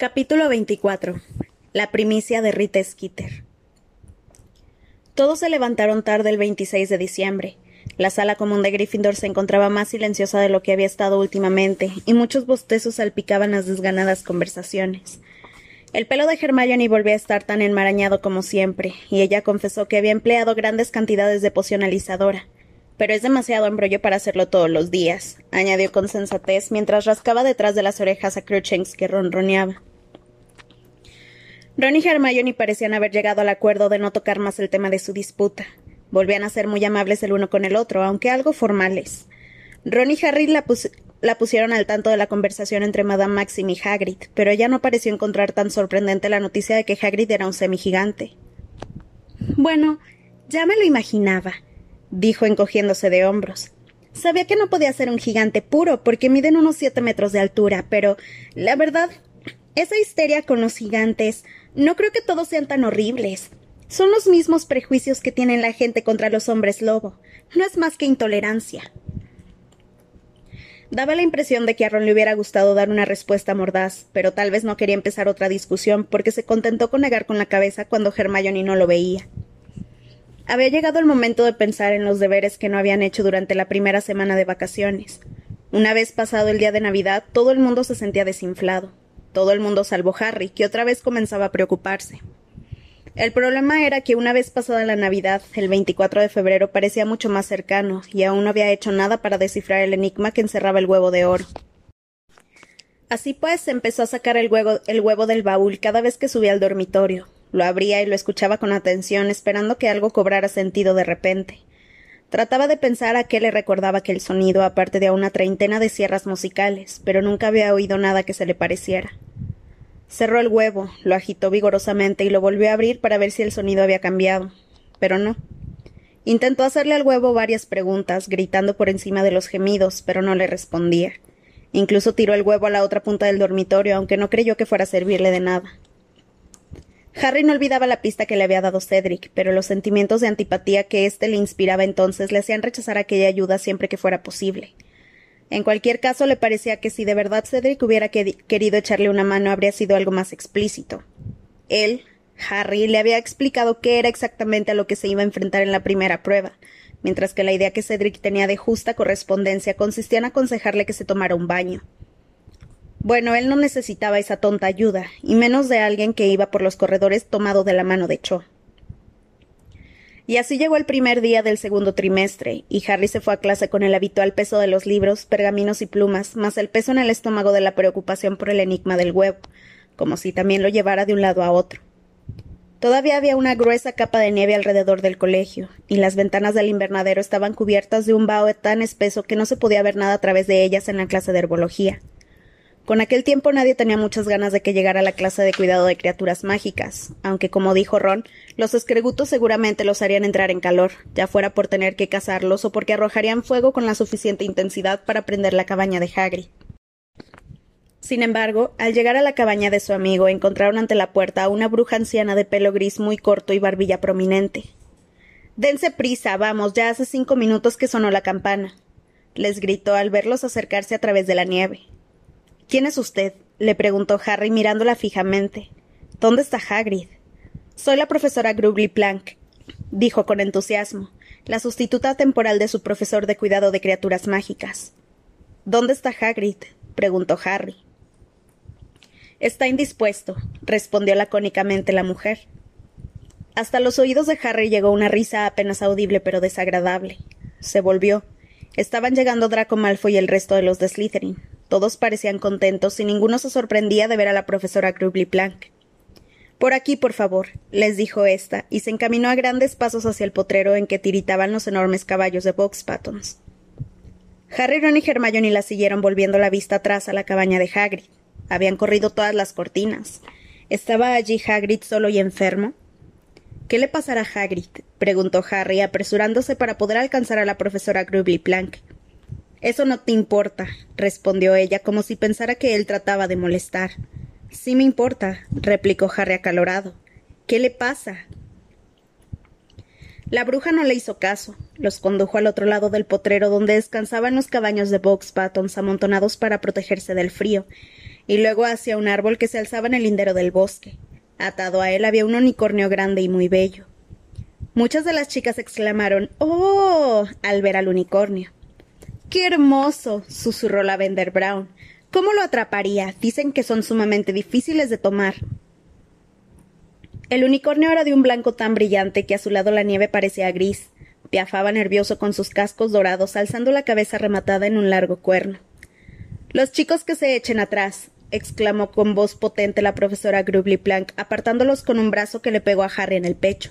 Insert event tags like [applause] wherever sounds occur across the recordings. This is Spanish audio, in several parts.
Capítulo 24. La primicia de Rita Skeeter. Todos se levantaron tarde el 26 de diciembre. La sala común de Gryffindor se encontraba más silenciosa de lo que había estado últimamente, y muchos bostezos salpicaban las desganadas conversaciones. El pelo de Hermione volvía a estar tan enmarañado como siempre, y ella confesó que había empleado grandes cantidades de poción alisadora. Pero es demasiado embrollo para hacerlo todos los días, añadió con sensatez mientras rascaba detrás de las orejas a Cruchens que ronroneaba. Ron y Hermione parecían haber llegado al acuerdo de no tocar más el tema de su disputa. Volvían a ser muy amables el uno con el otro, aunque algo formales. Ron y Harry la, pusieron al tanto de la conversación entre Madame Maxim y Hagrid, pero ella no pareció encontrar tan sorprendente la noticia de que Hagrid era un semigigante. Bueno, ya me lo imaginaba, dijo encogiéndose de hombros. Sabía que no podía ser un gigante puro, porque miden unos siete metros de altura, pero la verdad, esa histeria con los gigantes no creo que todos sean tan horribles. Son los mismos prejuicios que tiene la gente contra los hombres lobo. No es más que intolerancia. Daba la impresión de que a Ron le hubiera gustado dar una respuesta mordaz, pero tal vez no quería empezar otra discusión porque se contentó con negar con la cabeza cuando Hermione no lo veía. Había llegado el momento de pensar en los deberes que no habían hecho durante la primera semana de vacaciones. Una vez pasado el día de Navidad, todo el mundo se sentía desinflado. Todo el mundo salvo Harry, que otra vez comenzaba a preocuparse. El problema era que una vez pasada la Navidad, el 24 de febrero parecía mucho más cercano, y aún no había hecho nada para descifrar el enigma que encerraba el huevo de oro. Así pues, empezó a sacar el huevo, el huevo del baúl cada vez que subía al dormitorio. Lo abría y lo escuchaba con atención, esperando que algo cobrara sentido de repente. Trataba de pensar a qué le recordaba aquel sonido, aparte de a una treintena de sierras musicales, pero nunca había oído nada que se le pareciera. Cerró el huevo, lo agitó vigorosamente y lo volvió a abrir para ver si el sonido había cambiado. Pero no. Intentó hacerle al huevo varias preguntas, gritando por encima de los gemidos, pero no le respondía. Incluso tiró el huevo a la otra punta del dormitorio, aunque no creyó que fuera a servirle de nada. Harry no olvidaba la pista que le había dado Cedric, pero los sentimientos de antipatía que éste le inspiraba entonces le hacían rechazar aquella ayuda siempre que fuera posible. En cualquier caso, le parecía que si de verdad Cedric hubiera querido echarle una mano habría sido algo más explícito. Él, Harry, le había explicado qué era exactamente a lo que se iba a enfrentar en la primera prueba, mientras que la idea que Cedric tenía de justa correspondencia consistía en aconsejarle que se tomara un baño. Bueno, él no necesitaba esa tonta ayuda, y menos de alguien que iba por los corredores tomado de la mano de Cho. Y así llegó el primer día del segundo trimestre, y Harry se fue a clase con el habitual peso de los libros, pergaminos y plumas, más el peso en el estómago de la preocupación por el enigma del huevo, como si también lo llevara de un lado a otro. Todavía había una gruesa capa de nieve alrededor del colegio, y las ventanas del invernadero estaban cubiertas de un vaho tan espeso que no se podía ver nada a través de ellas en la clase de herbología. Con aquel tiempo nadie tenía muchas ganas de que llegara la clase de cuidado de criaturas mágicas, aunque como dijo Ron, los escregutos seguramente los harían entrar en calor, ya fuera por tener que cazarlos o porque arrojarían fuego con la suficiente intensidad para prender la cabaña de Hagrid. Sin embargo, al llegar a la cabaña de su amigo, encontraron ante la puerta a una bruja anciana de pelo gris muy corto y barbilla prominente. Dense prisa, vamos, ya hace cinco minutos que sonó la campana. les gritó al verlos acercarse a través de la nieve. ¿Quién es usted? le preguntó Harry mirándola fijamente. ¿Dónde está Hagrid? Soy la profesora Grugly Plank, dijo con entusiasmo, la sustituta temporal de su profesor de cuidado de criaturas mágicas. ¿Dónde está Hagrid? preguntó Harry. Está indispuesto, respondió lacónicamente la mujer. Hasta los oídos de Harry llegó una risa apenas audible pero desagradable. Se volvió. Estaban llegando Draco Malfoy y el resto de los de Slytherin. Todos parecían contentos y ninguno se sorprendía de ver a la profesora Grubly Plank. Por aquí, por favor, les dijo ésta, y se encaminó a grandes pasos hacia el potrero en que tiritaban los enormes caballos de Box Pattons. Harry, Ron y Hermione la siguieron volviendo la vista atrás a la cabaña de Hagrid. Habían corrido todas las cortinas. ¿Estaba allí Hagrid solo y enfermo? ¿Qué le pasará a Hagrid? preguntó Harry, apresurándose para poder alcanzar a la profesora Grubly Plank. Eso no te importa, respondió ella, como si pensara que él trataba de molestar. Sí me importa, replicó Harry acalorado. ¿Qué le pasa? La bruja no le hizo caso. Los condujo al otro lado del potrero donde descansaban los cabaños de Box Pattons amontonados para protegerse del frío, y luego hacia un árbol que se alzaba en el lindero del bosque. Atado a él había un unicornio grande y muy bello. Muchas de las chicas exclamaron ¡Oh! al ver al unicornio. ¡Qué hermoso! susurró la Vender Brown. ¿Cómo lo atraparía? Dicen que son sumamente difíciles de tomar. El unicornio era de un blanco tan brillante que a su lado la nieve parecía gris. Piafaba nervioso con sus cascos dorados, alzando la cabeza rematada en un largo cuerno. Los chicos que se echen atrás, exclamó con voz potente la profesora Grubly Plank, apartándolos con un brazo que le pegó a Harry en el pecho.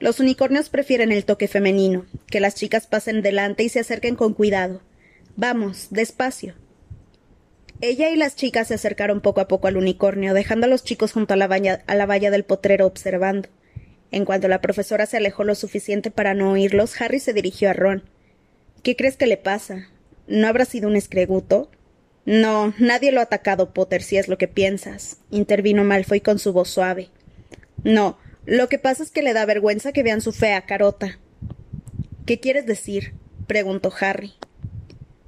Los unicornios prefieren el toque femenino, que las chicas pasen delante y se acerquen con cuidado. Vamos, despacio. Ella y las chicas se acercaron poco a poco al unicornio, dejando a los chicos junto a la, valla, del potrero observando. En cuanto la profesora se alejó lo suficiente para no oírlos, Harry se dirigió a Ron. ¿Qué crees que le pasa? ¿No habrá sido un escreguto? No, nadie lo ha atacado, Potter, si es lo que piensas, intervino Malfoy con su voz suave. No, lo que pasa es que le da vergüenza que vean su fea carota. ¿Qué quieres decir? preguntó Harry.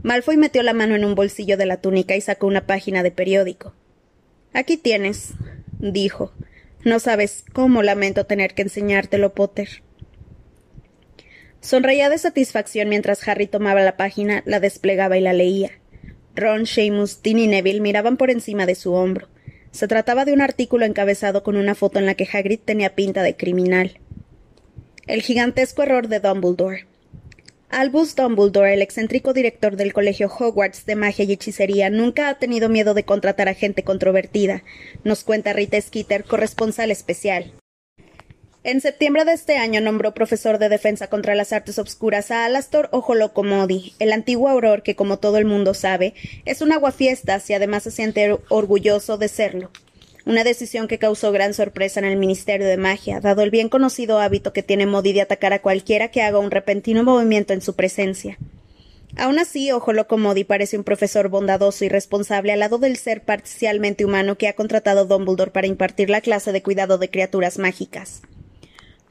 Malfoy metió la mano en un bolsillo de la túnica y sacó una página de periódico. Aquí tienes, dijo. No sabes cómo lamento tener que enseñártelo, Potter. Sonreía de satisfacción mientras Harry tomaba la página, la desplegaba y la leía. Ron, Seamus, Dean y Neville miraban por encima de su hombro. Se trataba de un artículo encabezado con una foto en la que Hagrid tenía pinta de criminal. El gigantesco error de Dumbledore. Albus Dumbledore, el excéntrico director del colegio Hogwarts de magia y hechicería, nunca ha tenido miedo de contratar a gente controvertida, nos cuenta Rita Skeeter, corresponsal especial. En septiembre de este año nombró profesor de defensa contra las artes obscuras a Alastor Ojolocomodi, el antiguo auror que, como todo el mundo sabe, es un aguafiestas y además se siente orgulloso de serlo una decisión que causó gran sorpresa en el Ministerio de Magia, dado el bien conocido hábito que tiene Modi de atacar a cualquiera que haga un repentino movimiento en su presencia. Aun así, Ojo Modi parece un profesor bondadoso y responsable al lado del ser parcialmente humano que ha contratado Dumbledore para impartir la clase de cuidado de criaturas mágicas.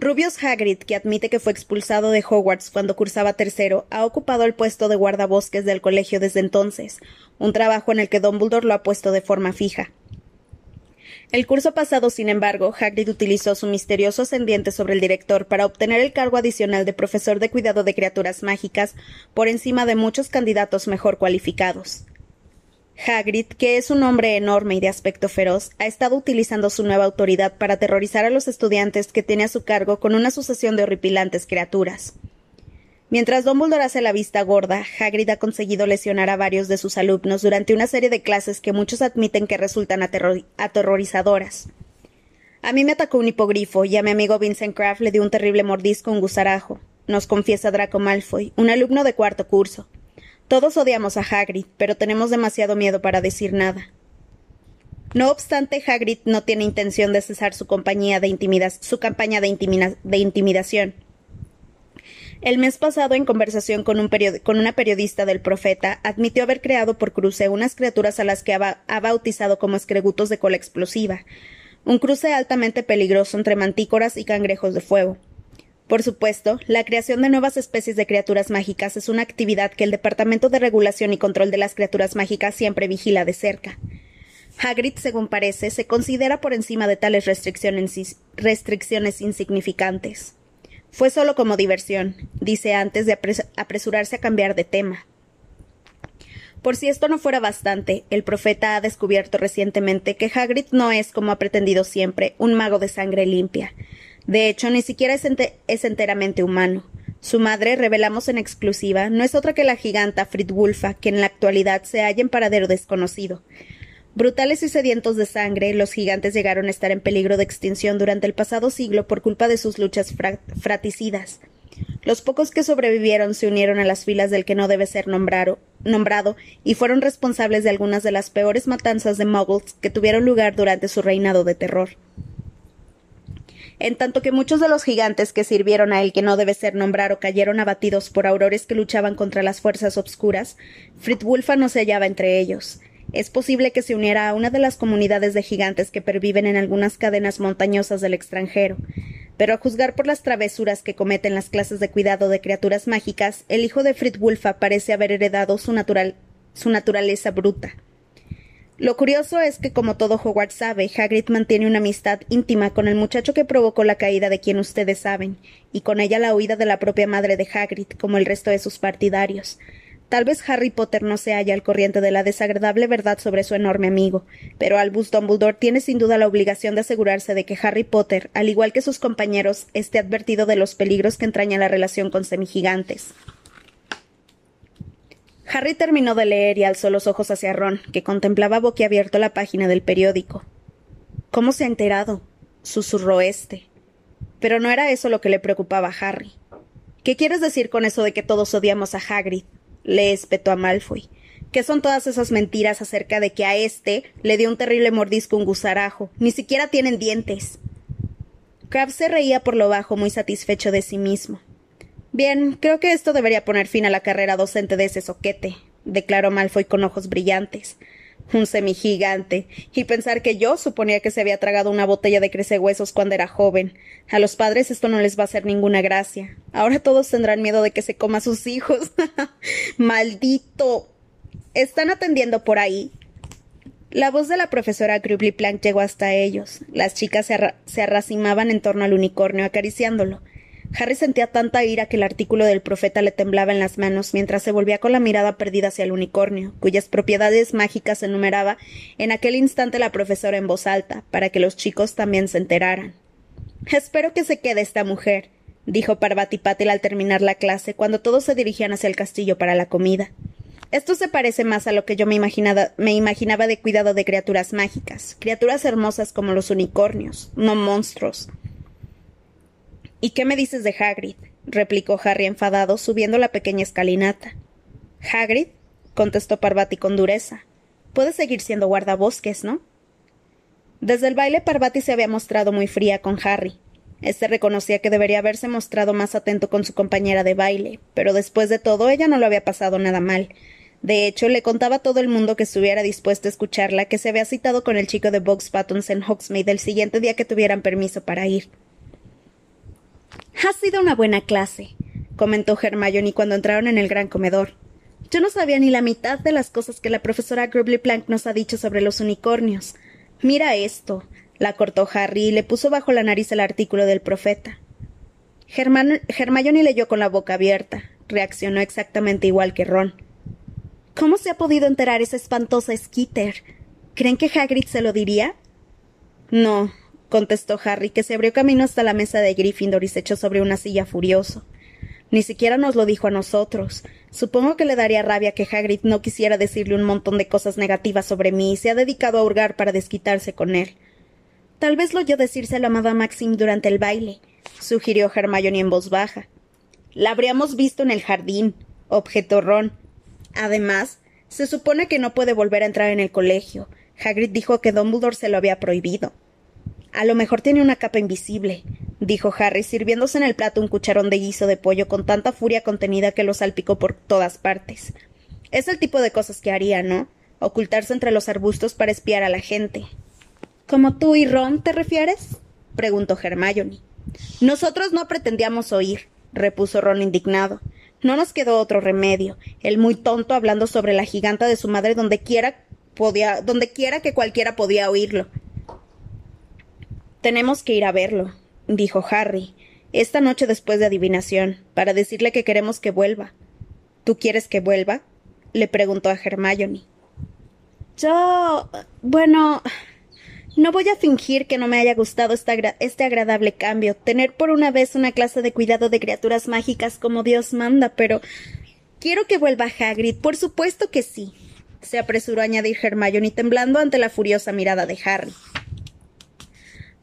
Rubius Hagrid, que admite que fue expulsado de Hogwarts cuando cursaba tercero, ha ocupado el puesto de guardabosques del colegio desde entonces, un trabajo en el que Dumbledore lo ha puesto de forma fija. El curso pasado, sin embargo, Hagrid utilizó su misterioso ascendiente sobre el director para obtener el cargo adicional de profesor de cuidado de criaturas mágicas por encima de muchos candidatos mejor cualificados. Hagrid, que es un hombre enorme y de aspecto feroz, ha estado utilizando su nueva autoridad para aterrorizar a los estudiantes que tiene a su cargo con una sucesión de horripilantes criaturas. Mientras Dumbledore hace la vista gorda, Hagrid ha conseguido lesionar a varios de sus alumnos durante una serie de clases que muchos admiten que resultan aterrorizadoras. A mí me atacó un hipogrifo y a mi amigo Vincent Kraft le dio un terrible mordisco un gusarajo, nos confiesa Draco Malfoy, un alumno de cuarto curso. Todos odiamos a Hagrid, pero tenemos demasiado miedo para decir nada. No obstante, Hagrid no tiene intención de cesar su, compañía de su campaña de, intimidación. El mes pasado, en conversación con, una periodista del Profeta, admitió haber creado por cruce unas criaturas a las que ha, bautizado como escregutos de cola explosiva, un cruce altamente peligroso entre mantícoras y cangrejos de fuego. Por supuesto, la creación de nuevas especies de criaturas mágicas es una actividad que el Departamento de Regulación y Control de las Criaturas Mágicas siempre vigila de cerca. Hagrid, según parece, se considera por encima de tales restricciones insignificantes. Fue solo como diversión, dice antes de apresurarse a cambiar de tema. Por si esto no fuera bastante, el profeta ha descubierto recientemente que Hagrid no es, como ha pretendido siempre, un mago de sangre limpia. De hecho, ni siquiera es, enteramente humano. Su madre, revelamos en exclusiva, no es otra que la giganta Fridwulfa, que en la actualidad se halla en paradero desconocido. Brutales y sedientos de sangre, los gigantes llegaron a estar en peligro de extinción durante el pasado siglo por culpa de sus luchas fraticidas. Los pocos que sobrevivieron se unieron a las filas del que no debe ser nombrado, nombrado y fueron responsables de algunas de las peores matanzas de muggles que tuvieron lugar durante su reinado de terror. En tanto que muchos de los gigantes que sirvieron a él que no debe ser nombrado cayeron abatidos por aurores que luchaban contra las fuerzas obscuras, Fritwulfa no se hallaba entre ellos. Es posible que se uniera a una de las comunidades de gigantes que perviven en algunas cadenas montañosas del extranjero. Pero a juzgar por las travesuras que cometen las clases de cuidado de criaturas mágicas, el hijo de Fritwulfa parece haber heredado su, natural, su naturaleza bruta. Lo curioso es que, como todo Hogwarts sabe, Hagrid mantiene una amistad íntima con el muchacho que provocó la caída de quien ustedes saben, y con ella la huida de la propia madre de Hagrid, como el resto de sus partidarios. Tal vez Harry Potter no se halla al corriente de la desagradable verdad sobre su enorme amigo, pero Albus Dumbledore tiene sin duda la obligación de asegurarse de que Harry Potter, al igual que sus compañeros, esté advertido de los peligros que entraña la relación con semigigantes. Harry terminó de leer y alzó los ojos hacia Ron, que contemplaba boquiabierto la página del periódico. ¿Cómo se ha enterado? susurró éste. Pero no era eso lo que le preocupaba a Harry. ¿Qué quieres decir con eso de que todos odiamos a Hagrid? le espetó a Malfoy. ¿Qué son todas esas mentiras acerca de que a éste le dio un terrible mordisco un gusarajo? Ni siquiera tienen dientes. Crabbe se reía por lo bajo, muy satisfecho de sí mismo. Bien, creo que esto debería poner fin a la carrera docente de ese soquete, declaró Malfoy con ojos brillantes. Un semigigante. Y pensar que yo suponía que se había tragado una botella de crecehuesos cuando era joven. A los padres esto no les va a hacer ninguna gracia. Ahora todos tendrán miedo de que se coma a sus hijos. [laughs] ¡Maldito! ¿Están atendiendo por ahí? La voz de la profesora Grubly Plank llegó hasta ellos. Las chicas se arracimaban en torno al unicornio, acariciándolo. Harry sentía tanta ira que el artículo del profeta le temblaba en las manos mientras se volvía con la mirada perdida hacia el unicornio, cuyas propiedades mágicas enumeraba en aquel instante la profesora en voz alta, para que los chicos también se enteraran. Espero que se quede esta mujer, dijo Parvati Patil al terminar la clase, cuando todos se dirigían hacia el castillo para la comida. Esto se parece más a lo que yo me imaginaba de cuidado de criaturas mágicas, criaturas hermosas como los unicornios, no monstruos. ¿Y qué me dices de Hagrid? replicó Harry enfadado, subiendo la pequeña escalinata. Hagrid, contestó Parvati con dureza. Puede seguir siendo guardabosques, ¿no? Desde el baile Parvati se había mostrado muy fría con Harry. Este reconocía que debería haberse mostrado más atento con su compañera de baile, pero después de todo ella no lo había pasado nada mal. De hecho, le contaba a todo el mundo que estuviera dispuesto a escucharla que se había citado con el chico de Box Buttons en Hogsmeade el siguiente día que tuvieran permiso para ir. Ha sido una buena clase, comentó Hermione cuando entraron en el gran comedor. Yo no sabía ni la mitad de las cosas que la profesora Grubly Plank nos ha dicho sobre los unicornios. Mira esto. La cortó Harry y le puso bajo la nariz el artículo del profeta. Hermione leyó con la boca abierta. Reaccionó exactamente igual que Ron. ¿Cómo se ha podido enterar esa espantosa Skitter? ¿Creen que Hagrid se lo diría? No, contestó Harry, que se abrió camino hasta la mesa de Gryffindor y se echó sobre una silla furioso. Ni siquiera nos lo dijo a nosotros. Supongo que le daría rabia que Hagrid no quisiera decirle un montón de cosas negativas sobre mí y se ha dedicado a hurgar para desquitarse con él. Tal vez lo oyó decírselo a Madame Maxim durante el baile, sugirió Hermione en voz baja. La habríamos visto en el jardín, objetó Ron. Además, se supone que no puede volver a entrar en el colegio. Hagrid dijo que Dumbledore se lo había prohibido. A lo mejor tiene una capa invisible, dijo Harry, sirviéndose en el plato un cucharón de guiso de pollo con tanta furia contenida que lo salpicó por todas partes. Es el tipo de cosas que haría, ¿no? Ocultarse entre los arbustos para espiar a la gente. ¿Como tú y Ron te refieres? preguntó Hermione. Nosotros no pretendíamos oír, repuso Ron indignado. No nos quedó otro remedio. El muy tonto hablando sobre la giganta de su madre donde quiera podía, donde quiera que cualquiera podía oírlo. Tenemos que ir a verlo, dijo Harry, esta noche después de adivinación, para decirle que queremos que vuelva. ¿Tú quieres que vuelva? le preguntó a Hermione. Yo. bueno. No voy a fingir que no me haya gustado este agradable cambio, tener por una vez una clase de cuidado de criaturas mágicas como Dios manda, pero quiero que vuelva Hagrid, por supuesto que sí, se apresuró a añadir Hermione temblando ante la furiosa mirada de Harry.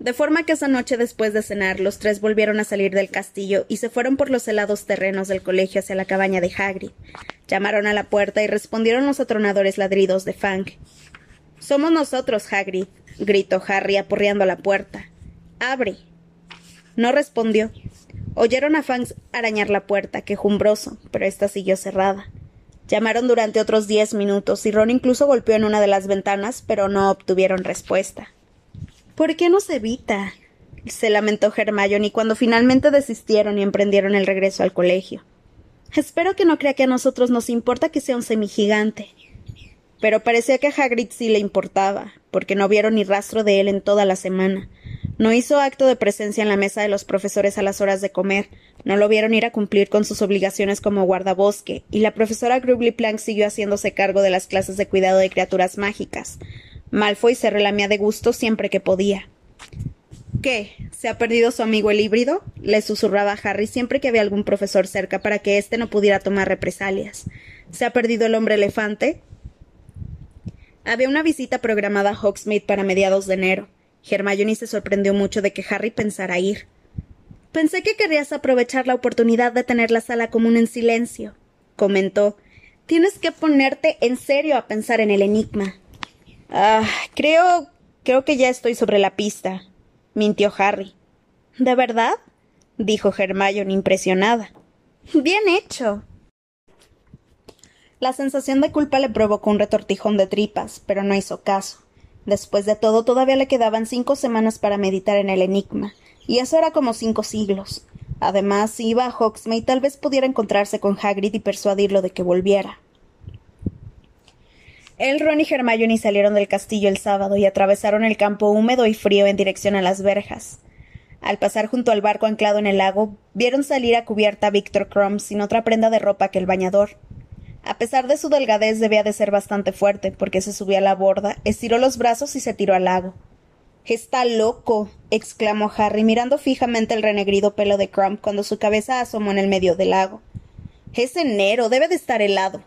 De forma que esa noche después de cenar los tres volvieron a salir del castillo y se fueron por los helados terrenos del colegio hacia la cabaña de Hagrid. Llamaron a la puerta y respondieron los atronadores ladridos de Fang. Somos nosotros, Hagrid, gritó Harry aporreando la puerta. Abre. No respondió. Oyeron a Fang arañar la puerta, quejumbroso, pero ésta siguió cerrada. Llamaron durante otros diez minutos y Ron incluso golpeó en una de las ventanas, pero no obtuvieron respuesta. ¿Por qué no se evita? se lamentó Hermione cuando finalmente desistieron y emprendieron el regreso al colegio. Espero que no crea que a nosotros nos importa que sea un semigigante. Pero parecía que a Hagrid sí le importaba, porque no vieron ni rastro de él en toda la semana. No hizo acto de presencia en la mesa de los profesores a las horas de comer, no lo vieron ir a cumplir con sus obligaciones como guardabosque, y la profesora Grubly Plank siguió haciéndose cargo de las clases de cuidado de criaturas mágicas. Malfoy se relamía de gusto siempre que podía. ¿Qué? ¿Se ha perdido su amigo el híbrido? le susurraba Harry siempre que había algún profesor cerca para que éste no pudiera tomar represalias. ¿Se ha perdido el hombre elefante? Había una visita programada a Hogsmeade para mediados de enero. Hermione se sorprendió mucho de que Harry pensara ir. Pensé que querrías aprovechar la oportunidad de tener la sala común en silencio, comentó. Tienes que ponerte en serio a pensar en el enigma. Ah, creo. creo que ya estoy sobre la pista, mintió Harry. ¿De verdad? dijo Hermione impresionada. Bien hecho. La sensación de culpa le provocó un retortijón de tripas, pero no hizo caso. Después de todo, todavía le quedaban cinco semanas para meditar en el enigma, y eso era como cinco siglos. Además, iba a Hogsmeade, tal vez pudiera encontrarse con Hagrid y persuadirlo de que volviera. Él, Ron y Hermione salieron del castillo el sábado y atravesaron el campo húmedo y frío en dirección a las verjas. Al pasar junto al barco anclado en el lago, vieron salir a cubierta a Victor Crumb sin otra prenda de ropa que el bañador. A pesar de su delgadez, debía de ser bastante fuerte, porque se subió a la borda, estiró los brazos y se tiró al lago. Está loco, exclamó Harry, mirando fijamente el renegrido pelo de Crumb cuando su cabeza asomó en el medio del lago. Es enero, debe de estar helado.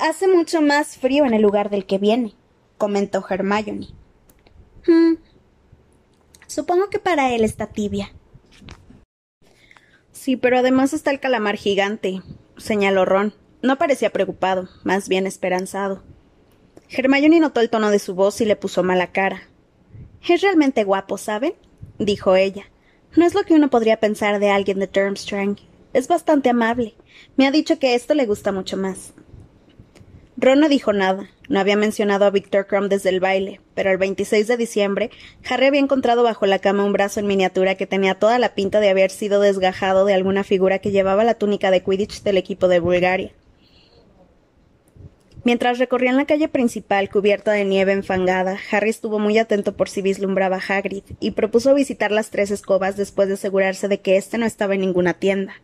Hace mucho más frío en el lugar del que viene, comentó Hermione. Hmm. Supongo que para él está tibia. Sí, pero además está el calamar gigante, señaló Ron. No parecía preocupado, más bien esperanzado. Hermione notó el tono de su voz y le puso mala cara. Es realmente guapo, ¿saben? dijo ella. No es lo que uno podría pensar de alguien de Durmstrang. Es bastante amable. Me ha dicho que esto le gusta mucho más. Ron no dijo nada. No había mencionado a Victor Crumb desde el baile, pero el 26 de diciembre, Harry había encontrado bajo la cama un brazo en miniatura que tenía toda la pinta de haber sido desgajado de alguna figura que llevaba la túnica de Quidditch del equipo de Bulgaria. Mientras recorrían la calle principal cubierta de nieve enfangada, Harry estuvo muy atento por si vislumbraba a Hagrid y propuso visitar las tres escobas después de asegurarse de que éste no estaba en ninguna tienda.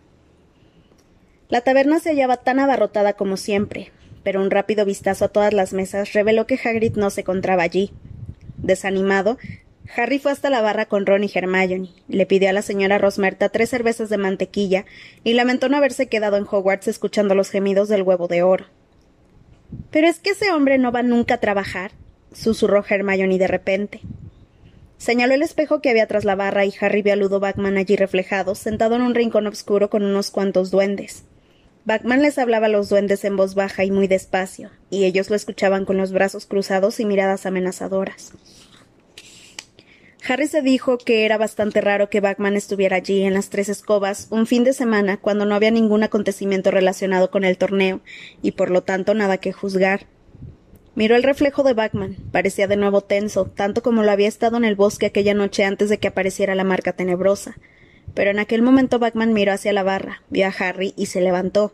La taberna se hallaba tan abarrotada como siempre, pero un rápido vistazo a todas las mesas reveló que Hagrid no se encontraba allí. Desanimado, Harry fue hasta la barra con Ron y Hermione, le pidió a la señora Rosmerta tres cervezas de mantequilla y lamentó no haberse quedado en Hogwarts escuchando los gemidos del huevo de oro. Pero es que ese hombre no va nunca a trabajar, susurró Hermione de repente. Señaló el espejo que había tras la barra y Harry vio a Ludo allí reflejado, sentado en un rincón oscuro con unos cuantos duendes. Les hablaba a los duendes en voz baja y muy despacio, y ellos lo escuchaban con los brazos cruzados y miradas amenazadoras. Harry se dijo que era bastante raro que Batman estuviera allí en las tres escobas un fin de semana cuando no había ningún acontecimiento relacionado con el torneo y por lo tanto nada que juzgar. Miró el reflejo de Batman. Parecía de nuevo tenso, tanto como lo había estado en el bosque aquella noche antes de que apareciera la marca tenebrosa. Pero en aquel momento Batman miró hacia la barra, vio a Harry y se levantó.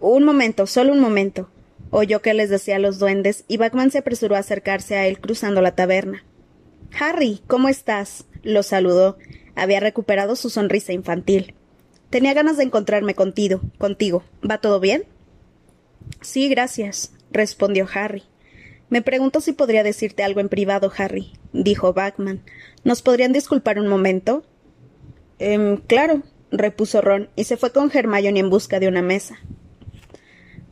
Un momento, solo un momento. Oyó que les decía a los duendes, y Bagman se apresuró a acercarse a él cruzando la taberna. Harry, ¿cómo estás? lo saludó. Había recuperado su sonrisa infantil. Tenía ganas de encontrarme contigo. contigo. ¿Va todo bien? Sí, gracias, respondió Harry. Me pregunto si podría decirte algo en privado, Harry, dijo Bagman. ¿Nos podrían disculpar un momento? Eh, claro, repuso Ron, y se fue con Hermione en busca de una mesa.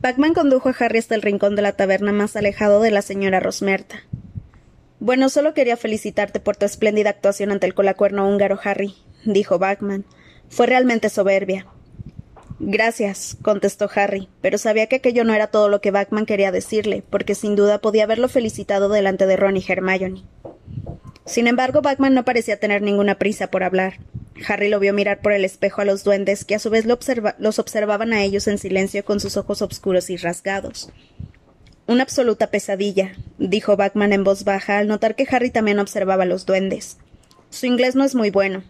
Bagman condujo a Harry hasta el rincón de la taberna más alejado de la señora Rosmerta. Bueno, solo quería felicitarte por tu espléndida actuación ante el colacuerno húngaro, Harry, dijo Bagman. Fue realmente soberbia. Gracias, contestó Harry, pero sabía que aquello no era todo lo que Bagman quería decirle, porque sin duda podía haberlo felicitado delante de Ron y Hermione. Sin embargo, Bagman no parecía tener ninguna prisa por hablar. Harry lo vio mirar por el espejo a los duendes, que a su vez los observaban a ellos en silencio con sus ojos oscuros y rasgados. Una absoluta pesadilla, dijo Batman en voz baja al notar que Harry también observaba a los duendes. Su inglés no es muy bueno.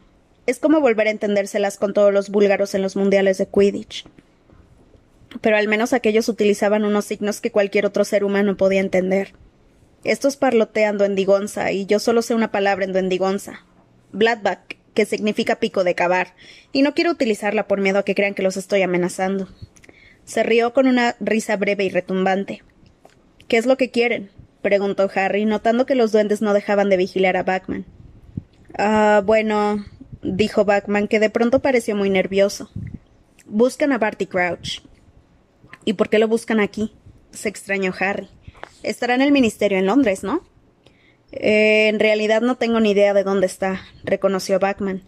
Es como volver a entendérselas con todos los búlgaros en los mundiales de Quidditch. pero al menos aquellos utilizaban unos signos que cualquier otro ser humano podía entender. Estos parlotean duendigonza, y yo solo sé una palabra en duendigonza. Bladback, que significa pico de cavar, y no quiero utilizarla por miedo a que crean que los estoy amenazando. Se rió con una risa breve y retumbante. ¿Qué es lo que quieren? preguntó Harry, notando que los duendes no dejaban de vigilar a Backman. Ah, bueno, dijo Backman, que de pronto pareció muy nervioso. Buscan a Barty Crouch. ¿Y por qué lo buscan aquí? se extrañó Harry. Estará en el ministerio en Londres, ¿no? Eh, en realidad no tengo ni idea de dónde está, reconoció Backman.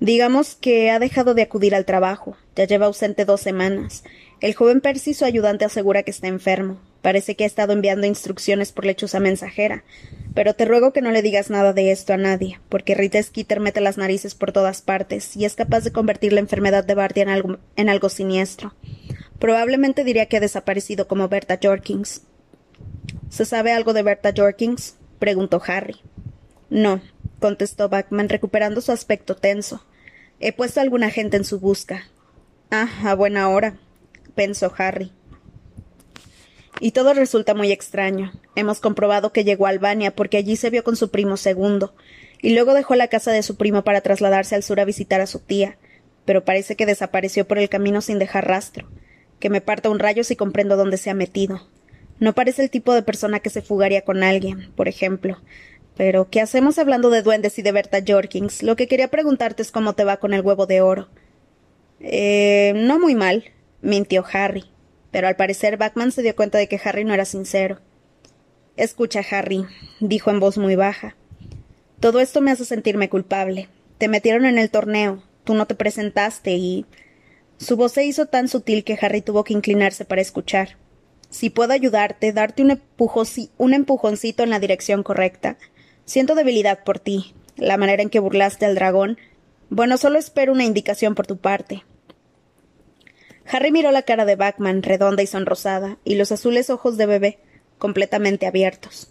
Digamos que ha dejado de acudir al trabajo. Ya lleva ausente dos semanas. El joven Percy, su ayudante, asegura que está enfermo. Parece que ha estado enviando instrucciones por lechuza mensajera. Pero te ruego que no le digas nada de esto a nadie, porque Rita Skeeter mete las narices por todas partes y es capaz de convertir la enfermedad de Barty en algo, en algo siniestro. Probablemente diría que ha desaparecido como Berta Jorkins. ¿Se sabe algo de Berta Jorkins? Preguntó Harry. No, contestó Backman, recuperando su aspecto tenso. He puesto a alguna gente en su busca. Ah, a buena hora, pensó Harry. Y todo resulta muy extraño. Hemos comprobado que llegó a Albania porque allí se vio con su primo segundo, y luego dejó la casa de su primo para trasladarse al sur a visitar a su tía, pero parece que desapareció por el camino sin dejar rastro. Que me parta un rayo si comprendo dónde se ha metido. No parece el tipo de persona que se fugaría con alguien, por ejemplo. Pero, ¿qué hacemos hablando de duendes y de Berta Jorkins? Lo que quería preguntarte es cómo te va con el huevo de oro. Eh, no muy mal, mintió Harry. Pero al parecer Batman se dio cuenta de que Harry no era sincero. Escucha, Harry, dijo en voz muy baja. Todo esto me hace sentirme culpable. Te metieron en el torneo, tú no te presentaste y. Su voz se hizo tan sutil que Harry tuvo que inclinarse para escuchar. Si puedo ayudarte, darte un, empujoncito en la dirección correcta. Siento debilidad por ti. La manera en que burlaste al dragón. Bueno, solo espero una indicación por tu parte. Harry miró la cara de Backman, redonda y sonrosada, y los azules ojos de bebé, completamente abiertos.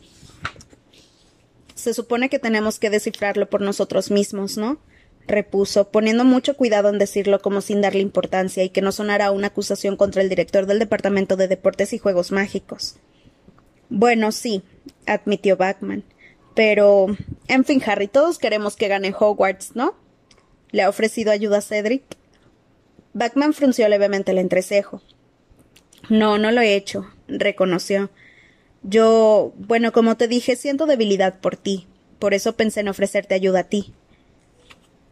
Se supone que tenemos que descifrarlo por nosotros mismos, ¿no? Repuso, poniendo mucho cuidado en decirlo como sin darle importancia y que no sonara una acusación contra el director del Departamento de Deportes y Juegos Mágicos. Bueno, sí, admitió Backman. Pero. En fin, Harry, todos queremos que gane Hogwarts, ¿no? ¿Le ha ofrecido ayuda a Cedric? Backman frunció levemente el entrecejo. No, no lo he hecho, reconoció. Yo. bueno, como te dije, siento debilidad por ti. Por eso pensé en ofrecerte ayuda a ti.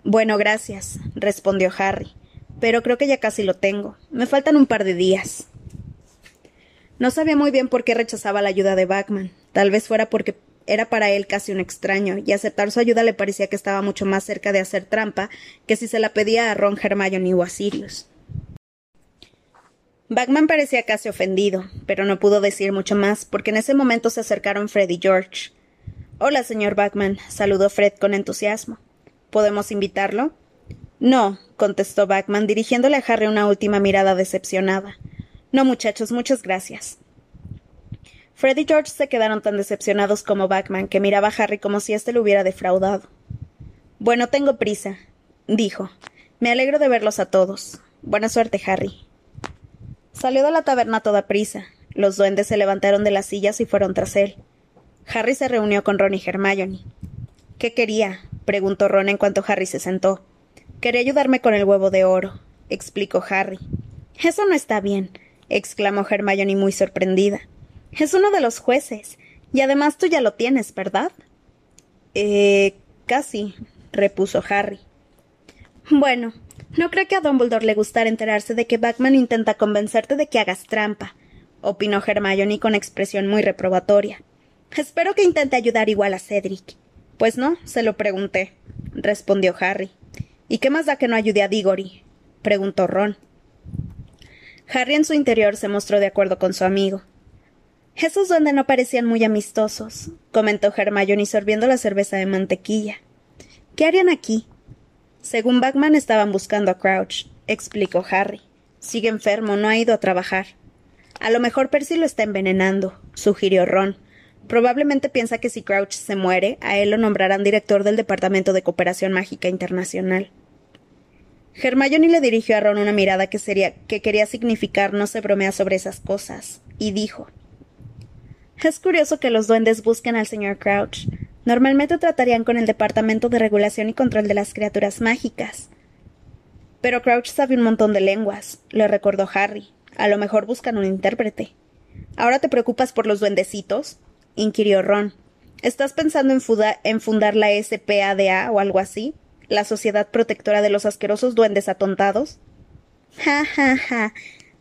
Bueno, gracias, respondió Harry. Pero creo que ya casi lo tengo. Me faltan un par de días. No sabía muy bien por qué rechazaba la ayuda de Backman. Tal vez fuera porque era para él casi un extraño, y aceptar su ayuda le parecía que estaba mucho más cerca de hacer trampa que si se la pedía a Ron Hermione o a Sirius. Bagman parecía casi ofendido, pero no pudo decir mucho más, porque en ese momento se acercaron Fred y George. Hola, señor Bagman, saludó Fred con entusiasmo. ¿Podemos invitarlo? No, contestó Bagman, dirigiéndole a Harry una última mirada decepcionada. No, muchachos, muchas gracias. Fred y George se quedaron tan decepcionados como Backman, que miraba a Harry como si éste lo hubiera defraudado. Bueno, tengo prisa, dijo. Me alegro de verlos a todos. Buena suerte, Harry. Salió de la taberna toda prisa. Los duendes se levantaron de las sillas y fueron tras él. Harry se reunió con Ron y Hermione. ¿Qué quería? Preguntó Ron en cuanto Harry se sentó. Quería ayudarme con el huevo de oro, explicó Harry. Eso no está bien, exclamó Hermione muy sorprendida. Es uno de los jueces. Y además tú ya lo tienes, ¿verdad? Eh. casi, repuso Harry. Bueno, no creo que a Dumbledore le gustara enterarse de que Batman intenta convencerte de que hagas trampa, opinó Hermione con expresión muy reprobatoria. Espero que intente ayudar igual a Cedric. Pues no, se lo pregunté, respondió Harry. ¿Y qué más da que no ayude a Diggory? preguntó Ron. Harry en su interior se mostró de acuerdo con su amigo. Esos duendes no parecían muy amistosos, comentó Hermione sorbiendo la cerveza de mantequilla. ¿Qué harían aquí? Según Bagman estaban buscando a Crouch, explicó Harry. Sigue enfermo, no ha ido a trabajar. A lo mejor Percy lo está envenenando, sugirió Ron. Probablemente piensa que si Crouch se muere, a él lo nombrarán director del Departamento de Cooperación Mágica Internacional. Hermione le dirigió a Ron una mirada que, sería, que quería significar no se bromea sobre esas cosas, y dijo Es curioso que los duendes busquen al señor Crouch. Normalmente tratarían con el Departamento de Regulación y Control de las Criaturas Mágicas. Pero Crouch sabe un montón de lenguas, le recordó Harry. A lo mejor buscan un intérprete. ¿Ahora te preocupas por los duendecitos? Inquirió Ron. ¿Estás pensando en, en fundar la SPADA o algo así? la Sociedad Protectora de los Asquerosos Duendes Atontados? Ja, ja, ja,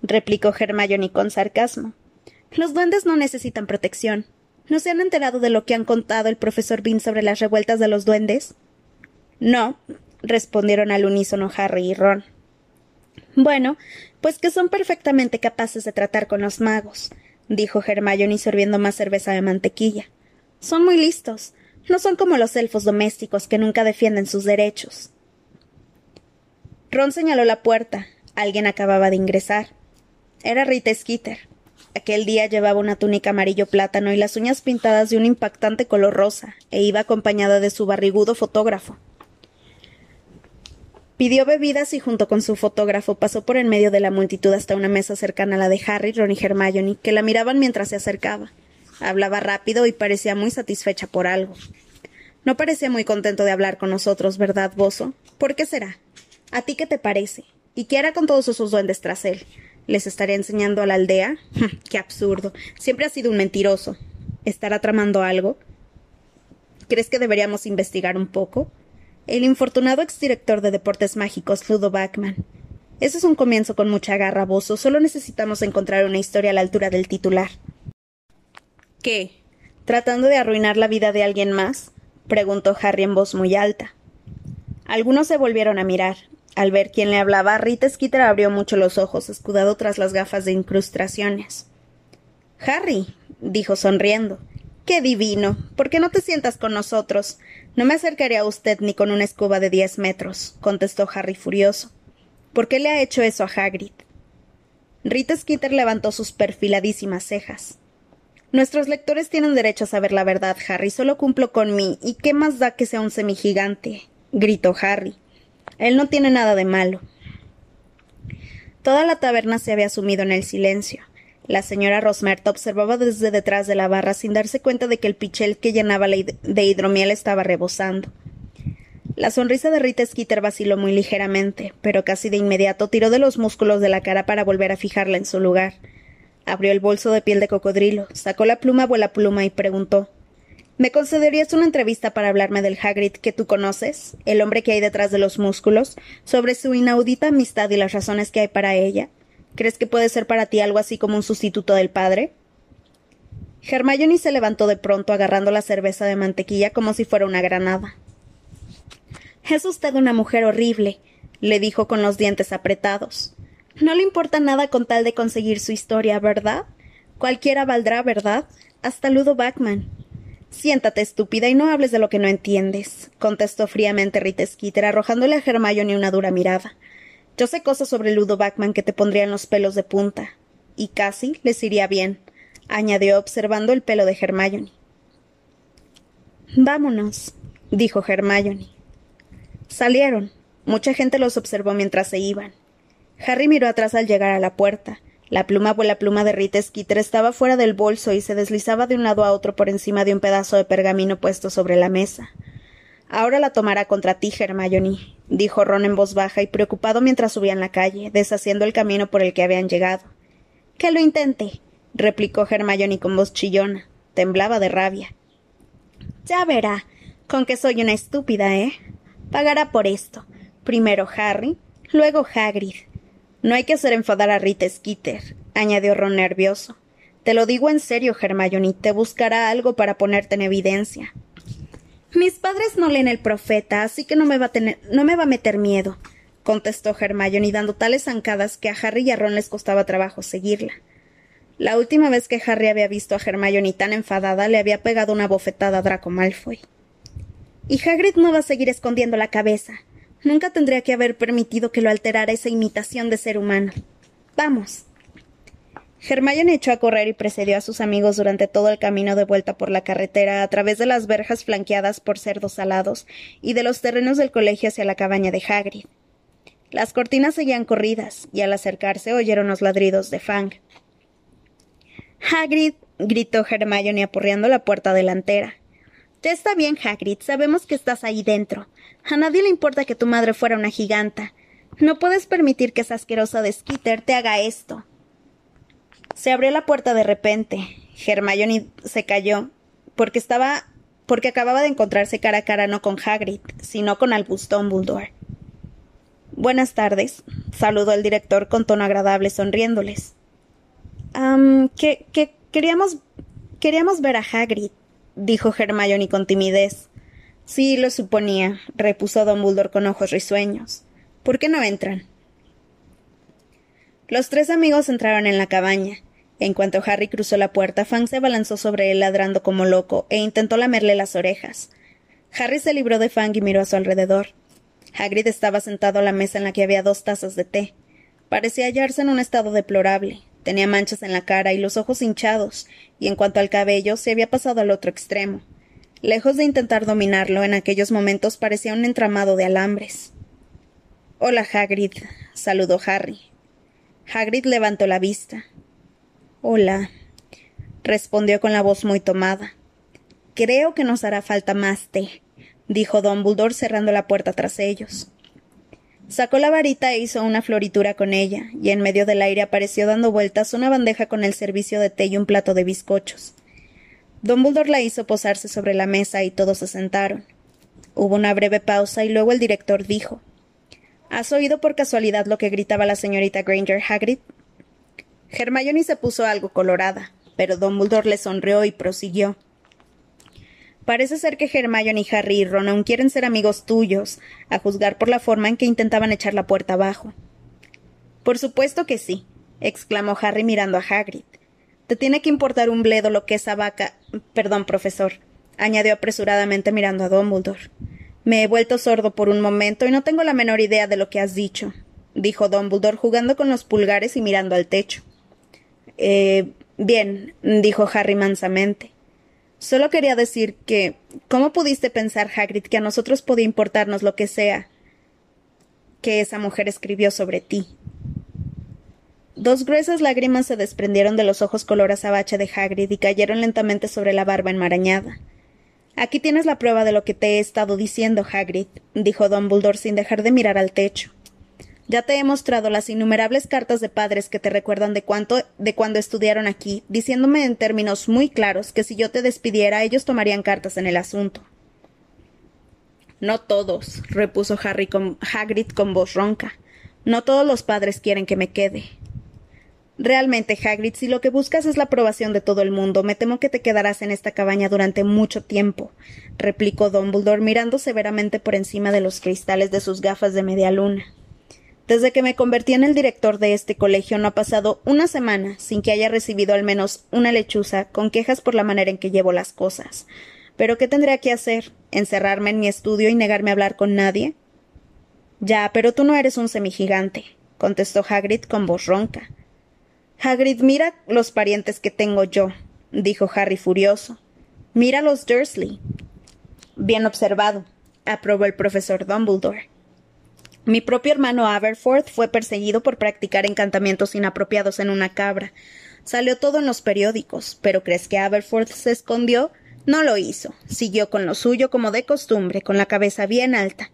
replicó Hermione con sarcasmo. Los duendes no necesitan protección. ¿No se han enterado de lo que han contado el profesor Bean sobre las revueltas de los duendes? No, respondieron al unísono Harry y Ron. Bueno, pues que son perfectamente capaces de tratar con los magos, dijo Hermione sorbiendo más cerveza de mantequilla. Son muy listos. No son como los elfos domésticos que nunca defienden sus derechos. Ron señaló la puerta. Alguien acababa de ingresar. Era Rita Skeeter. Aquel día llevaba una túnica amarillo plátano y las uñas pintadas de un impactante color rosa, e iba acompañada de su barrigudo fotógrafo. Pidió bebidas y junto con su fotógrafo pasó por en medio de la multitud hasta una mesa cercana a la de Harry, Ron y Hermione, que la miraban mientras se acercaba. Hablaba rápido y parecía muy satisfecha por algo. No parecía muy contento de hablar con nosotros, ¿verdad, Bozo? ¿Por qué será? ¿A ti qué te parece? ¿Y qué hará con todos esos duendes tras él? ¿Les estaría enseñando a la aldea? [laughs] ¡Qué absurdo! Siempre ha sido un mentiroso. ¿Estará tramando algo? ¿Crees que deberíamos investigar un poco? El infortunado exdirector de Deportes Mágicos, Ludo Bachman. Ese es un comienzo con mucha garra, Bozo. Solo necesitamos encontrar una historia a la altura del titular. ¿Qué? ¿Tratando de arruinar la vida de alguien más? preguntó Harry en voz muy alta. Algunos se volvieron a mirar. Al ver quién le hablaba, Rita Skeeter abrió mucho los ojos, escudado tras las gafas de incrustaciones. Harry, dijo sonriendo. Qué divino. ¿Por qué no te sientas con nosotros? No me acercaré a usted ni con una escoba de diez metros, contestó Harry furioso. ¿Por qué le ha hecho eso a Hagrid? Rita Skeeter levantó sus perfiladísimas cejas. Nuestros lectores tienen derecho a saber la verdad, Harry. Solo cumplo con mí. ¿Y qué más da que sea un semigigante? gritó Harry. Él no tiene nada de malo. Toda la taberna se había sumido en el silencio. La señora Rosmerta observaba desde detrás de la barra sin darse cuenta de que el pichel que llenaba de hidromiel estaba rebosando. La sonrisa de Rita Skeeter vaciló muy ligeramente, pero casi de inmediato tiró de los músculos de la cara para volver a fijarla en su lugar. Abrió el bolso de piel de cocodrilo, sacó la pluma vuela pluma y preguntó ¿Me concederías una entrevista para hablarme del Hagrid que tú conoces, el hombre que hay detrás de los músculos, sobre su inaudita amistad y las razones que hay para ella? ¿Crees que puede ser para ti algo así como un sustituto del padre? Hermione se levantó de pronto agarrando la cerveza de mantequilla como si fuera una granada. Es usted una mujer horrible, le dijo con los dientes apretados. No le importa nada con tal de conseguir su historia, ¿verdad? Cualquiera valdrá, ¿verdad? Hasta Ludo Backman. Siéntate, estúpida, y no hables de lo que no entiendes, contestó fríamente Rita arrojándole a Hermione una dura mirada. Yo sé cosas sobre Ludo Backman que te pondrían los pelos de punta. Y casi les iría bien, añadió observando el pelo de Hermione. Vámonos, dijo Hermione. Salieron. Mucha gente los observó mientras se iban. Harry miró atrás al llegar a la puerta. La pluma la pluma de Rita Skeeter estaba fuera del bolso y se deslizaba de un lado a otro por encima de un pedazo de pergamino puesto sobre la mesa. Ahora la tomará contra ti, Hermione, dijo Ron en voz baja y preocupado mientras subían la calle, deshaciendo el camino por el que habían llegado. Que lo intente, replicó Hermione con voz chillona. Temblaba de rabia. Ya verá, con que soy una estúpida, ¿eh? Pagará por esto. Primero Harry, luego Hagrid. No hay que hacer enfadar a Rita Skeeter, añadió Ron nervioso. Te lo digo en serio, Hermione, te buscará algo para ponerte en evidencia. Mis padres no leen el profeta, así que no me va a tener, no me va a meter miedo, contestó Hermione dando tales zancadas que a Harry y a Ron les costaba trabajo seguirla. La última vez que Harry había visto a Hermione tan enfadada le había pegado una bofetada a Draco Malfoy. Y Hagrid no va a seguir escondiendo la cabeza. Nunca tendría que haber permitido que lo alterara esa imitación de ser humano. Vamos. Hermione echó a correr y precedió a sus amigos durante todo el camino de vuelta por la carretera a través de las verjas flanqueadas por cerdos alados y de los terrenos del colegio hacia la cabaña de Hagrid. Las cortinas seguían corridas, y al acercarse oyeron los ladridos de Fang. Hagrid, gritó Hermione apurreando la puerta delantera. Ya está bien, Hagrid, sabemos que estás ahí dentro. A nadie le importa que tu madre fuera una giganta. No puedes permitir que esa asquerosa de Skitter te haga esto. Se abrió la puerta de repente. Hermione se cayó, porque estaba porque acababa de encontrarse cara a cara no con Hagrid, sino con Albus Dumbledore. Buenas tardes, saludó el director con tono agradable sonriéndoles. que, que queríamos queríamos ver a Hagrid, dijo Hermione con timidez. Sí, lo suponía, repuso Dumbledore con ojos risueños. ¿Por qué no entran? Los tres amigos entraron en la cabaña. En cuanto Harry cruzó la puerta, Fang se abalanzó sobre él ladrando como loco e intentó lamerle las orejas. Harry se libró de Fang y miró a su alrededor. Hagrid estaba sentado a la mesa en la que había dos tazas de té. Parecía hallarse en un estado deplorable. Tenía manchas en la cara y los ojos hinchados, y en cuanto al cabello, se había pasado al otro extremo. Lejos de intentar dominarlo, en aquellos momentos parecía un entramado de alambres. Hola, Hagrid, saludó Harry. Hagrid levantó la vista. Hola, respondió con la voz muy tomada. Creo que nos hará falta más té, dijo Dumbledore cerrando la puerta tras ellos. Sacó la varita e hizo una floritura con ella, y en medio del aire apareció dando vueltas una bandeja con el servicio de té y un plato de bizcochos. Dumbledore la hizo posarse sobre la mesa y todos se sentaron. Hubo una breve pausa y luego el director dijo ¿Has oído por casualidad lo que gritaba la señorita Granger Hagrid? Hermione se puso algo colorada, pero Dumbledore le sonrió y prosiguió. Parece ser que Hermione Harry y Ron aún quieren ser amigos tuyos, a juzgar por la forma en que intentaban echar la puerta abajo. Por supuesto que sí, exclamó Harry mirando a Hagrid. Te tiene que importar un bledo lo que esa vaca. Perdón, profesor, añadió apresuradamente mirando a Dumbledore. Me he vuelto sordo por un momento y no tengo la menor idea de lo que has dicho, dijo Dumbledore jugando con los pulgares y mirando al techo. Eh, bien, dijo Harry mansamente. Solo quería decir que. ¿Cómo pudiste pensar, Hagrid, que a nosotros podía importarnos lo que sea que esa mujer escribió sobre ti? Dos gruesas lágrimas se desprendieron de los ojos color azabache de Hagrid y cayeron lentamente sobre la barba enmarañada. Aquí tienes la prueba de lo que te he estado diciendo, Hagrid, dijo Dumbledore sin dejar de mirar al techo. Ya te he mostrado las innumerables cartas de padres que te recuerdan de cuánto de cuando estudiaron aquí, diciéndome en términos muy claros que si yo te despidiera ellos tomarían cartas en el asunto. No todos, repuso Harry con, Hagrid con voz ronca. No todos los padres quieren que me quede. Realmente, Hagrid, si lo que buscas es la aprobación de todo el mundo, me temo que te quedarás en esta cabaña durante mucho tiempo, replicó Dumbledore mirando severamente por encima de los cristales de sus gafas de media luna. Desde que me convertí en el director de este colegio no ha pasado una semana sin que haya recibido al menos una lechuza con quejas por la manera en que llevo las cosas. ¿Pero qué tendría que hacer? ¿Encerrarme en mi estudio y negarme a hablar con nadie? Ya, pero tú no eres un semigigante, contestó Hagrid con voz ronca. Hagrid, mira los parientes que tengo yo, dijo Harry furioso. Mira los Dursley. Bien observado, aprobó el profesor Dumbledore. Mi propio hermano Aberforth fue perseguido por practicar encantamientos inapropiados en una cabra. Salió todo en los periódicos, pero ¿crees que Aberforth se escondió? No lo hizo. Siguió con lo suyo como de costumbre, con la cabeza bien alta.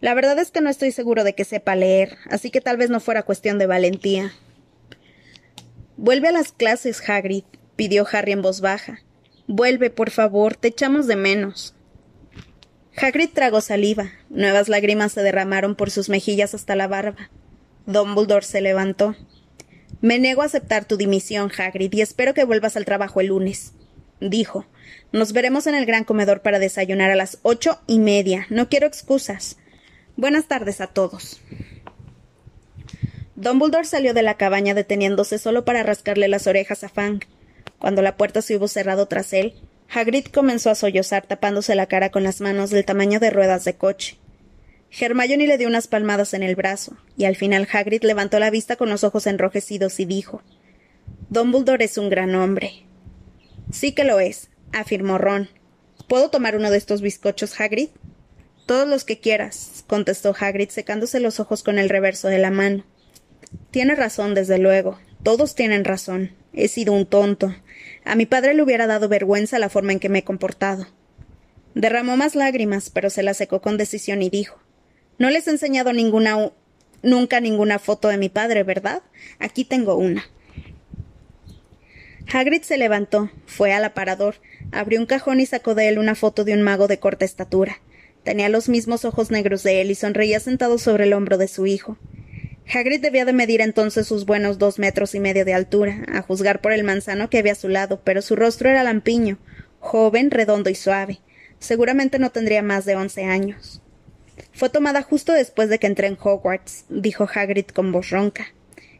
La verdad es que no estoy seguro de que sepa leer, así que tal vez no fuera cuestión de valentía. Vuelve a las clases, Hagrid, pidió Harry en voz baja. Vuelve, por favor, te echamos de menos. Hagrid tragó saliva. Nuevas lágrimas se derramaron por sus mejillas hasta la barba. Dumbledore se levantó. Me niego a aceptar tu dimisión, Hagrid, y espero que vuelvas al trabajo el lunes. Dijo. Nos veremos en el gran comedor para desayunar a las ocho y media. No quiero excusas. Buenas tardes a todos. Dumbledore salió de la cabaña deteniéndose solo para rascarle las orejas a Fang. Cuando la puerta se hubo cerrado tras él, Hagrid comenzó a sollozar tapándose la cara con las manos del tamaño de ruedas de coche. Hermione le dio unas palmadas en el brazo, y al final Hagrid levantó la vista con los ojos enrojecidos y dijo Dumbledore es un gran hombre. Sí que lo es, afirmó Ron. ¿Puedo tomar uno de estos bizcochos, Hagrid? Todos los que quieras, contestó Hagrid secándose los ojos con el reverso de la mano. Tiene razón, desde luego. Todos tienen razón. He sido un tonto. A mi padre le hubiera dado vergüenza la forma en que me he comportado. Derramó más lágrimas, pero se las secó con decisión y dijo No les he enseñado ninguna nunca ninguna foto de mi padre, ¿verdad? Aquí tengo una. Hagrid se levantó, fue al aparador, abrió un cajón y sacó de él una foto de un mago de corta estatura. Tenía los mismos ojos negros de él y sonreía sentado sobre el hombro de su hijo. Hagrid debía de medir entonces sus buenos dos metros y medio de altura, a juzgar por el manzano que había a su lado, pero su rostro era lampiño, joven, redondo y suave. Seguramente no tendría más de once años. Fue tomada justo después de que entré en Hogwarts, dijo Hagrid con voz ronca.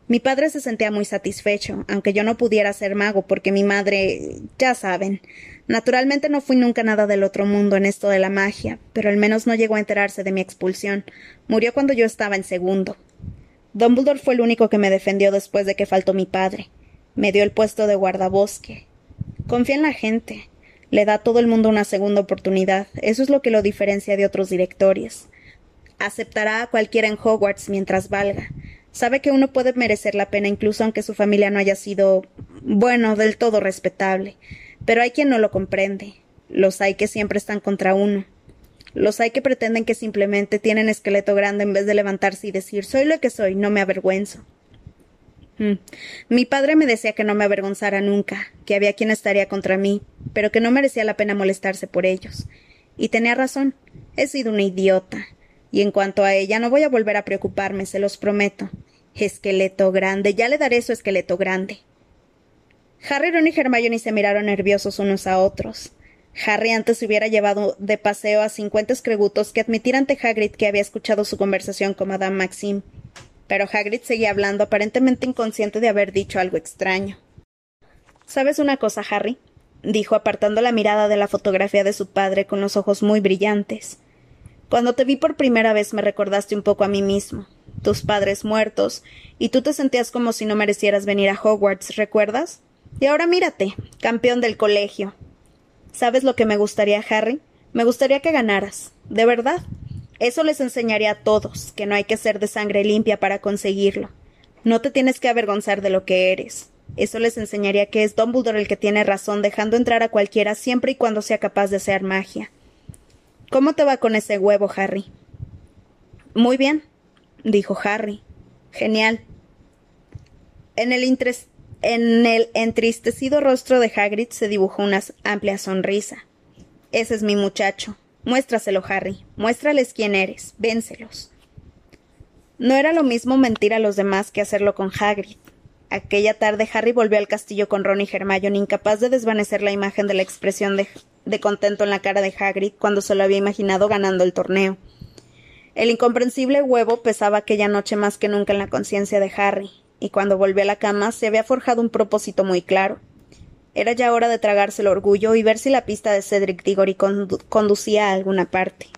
Mi padre se sentía muy satisfecho, aunque yo no pudiera ser mago porque mi madre. ya saben. Naturalmente no fui nunca nada del otro mundo en esto de la magia, pero al menos no llegó a enterarse de mi expulsión. Murió cuando yo estaba en segundo. Dumbledore fue el único que me defendió después de que faltó mi padre. Me dio el puesto de guardabosque. Confía en la gente. Le da a todo el mundo una segunda oportunidad. Eso es lo que lo diferencia de otros directorios. Aceptará a cualquiera en Hogwarts mientras valga. Sabe que uno puede merecer la pena incluso aunque su familia no haya sido bueno, del todo respetable. Pero hay quien no lo comprende. Los hay que siempre están contra uno. Los hay que pretenden que simplemente tienen esqueleto grande en vez de levantarse y decir soy lo que soy, no me avergüenzo. Mm. Mi padre me decía que no me avergonzara nunca, que había quien estaría contra mí, pero que no merecía la pena molestarse por ellos. Y tenía razón. He sido una idiota. Y en cuanto a ella, no voy a volver a preocuparme, se los prometo. Esqueleto grande, ya le daré su esqueleto grande. Harry, Ron y Hermione se miraron nerviosos unos a otros. Harry antes hubiera llevado de paseo a cincuenta escregutos que admitir ante Hagrid que había escuchado su conversación con Madame Maxime. Pero Hagrid seguía hablando, aparentemente inconsciente de haber dicho algo extraño. ¿Sabes una cosa, Harry? dijo apartando la mirada de la fotografía de su padre con los ojos muy brillantes. Cuando te vi por primera vez me recordaste un poco a mí mismo tus padres muertos, y tú te sentías como si no merecieras venir a Hogwarts, ¿recuerdas? Y ahora mírate, campeón del colegio. ¿Sabes lo que me gustaría, Harry? Me gustaría que ganaras. De verdad. Eso les enseñaría a todos, que no hay que ser de sangre limpia para conseguirlo. No te tienes que avergonzar de lo que eres. Eso les enseñaría que es Dumbledore el que tiene razón, dejando entrar a cualquiera siempre y cuando sea capaz de hacer magia. ¿Cómo te va con ese huevo, Harry? Muy bien, dijo Harry. Genial. En el, en el entristecido rostro de Hagrid se dibujó una amplia sonrisa. Ese es mi muchacho. Muéstraselo, Harry. Muéstrales quién eres. Vénselos. No era lo mismo mentir a los demás que hacerlo con Hagrid. Aquella tarde Harry volvió al castillo con Ron y Hermione, incapaz de desvanecer la imagen de la expresión de, de contento en la cara de Hagrid cuando se lo había imaginado ganando el torneo. El incomprensible huevo pesaba aquella noche más que nunca en la conciencia de Harry, y cuando volvió a la cama se había forjado un propósito muy claro. Era ya hora de tragarse el orgullo y ver si la pista de Cedric Diggory conducía a alguna parte.